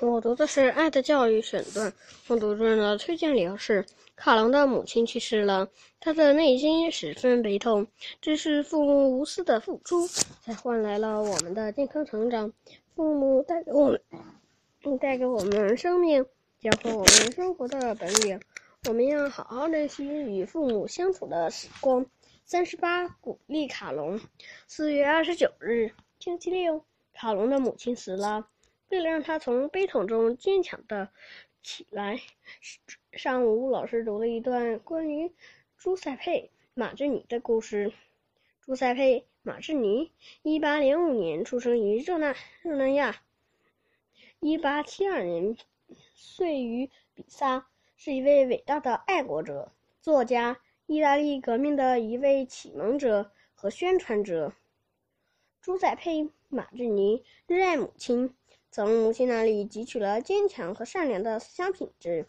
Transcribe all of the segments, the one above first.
我读的是《爱的教育》选段。我读中的推荐理由是：卡隆的母亲去世了，他的内心十分悲痛。这是父母无私的付出，才换来了我们的健康成长。父母带给我们，带给我们生命，教会我们生活的本领。我们要好好珍惜与父母相处的时光。三十八，鼓励卡隆。四月二十九日，星期六，卡隆的母亲死了。为了让他从悲痛中坚强的起来，上午老师读了一段关于朱塞佩·马志尼的故事。朱塞佩·马志尼，一八零五年出生于热那热那亚，一八七二年岁于比萨，是一位伟大的爱国者、作家，意大利革命的一位启蒙者和宣传者。朱塞佩·马志尼热爱母亲。从母亲那里汲取了坚强和善良的思想品质。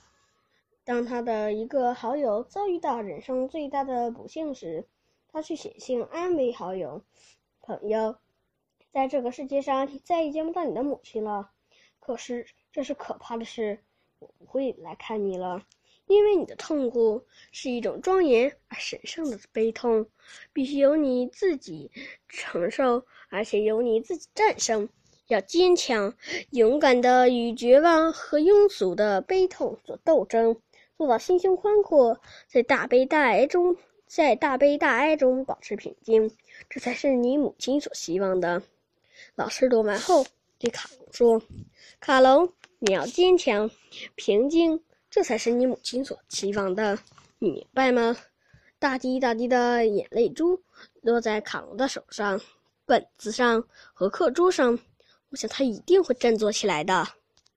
当他的一个好友遭遇到人生最大的不幸时，他去写信安慰好友：“朋友，在这个世界上，你再也见不到你的母亲了。可是，这是可怕的事，我不会来看你了，因为你的痛苦是一种庄严而神圣的悲痛，必须由你自己承受，而且由你自己战胜。”要坚强、勇敢地与绝望和庸俗的悲痛做斗争，做到心胸宽阔，在大悲大哀中，在大悲大哀中保持平静，这才是你母亲所希望的。老师读完后对卡隆说：“卡隆，你要坚强、平静，这才是你母亲所期望的，你明白吗？”大滴大滴的眼泪珠落在卡隆的手上、本子上和课桌上。我想他一定会振作起来的。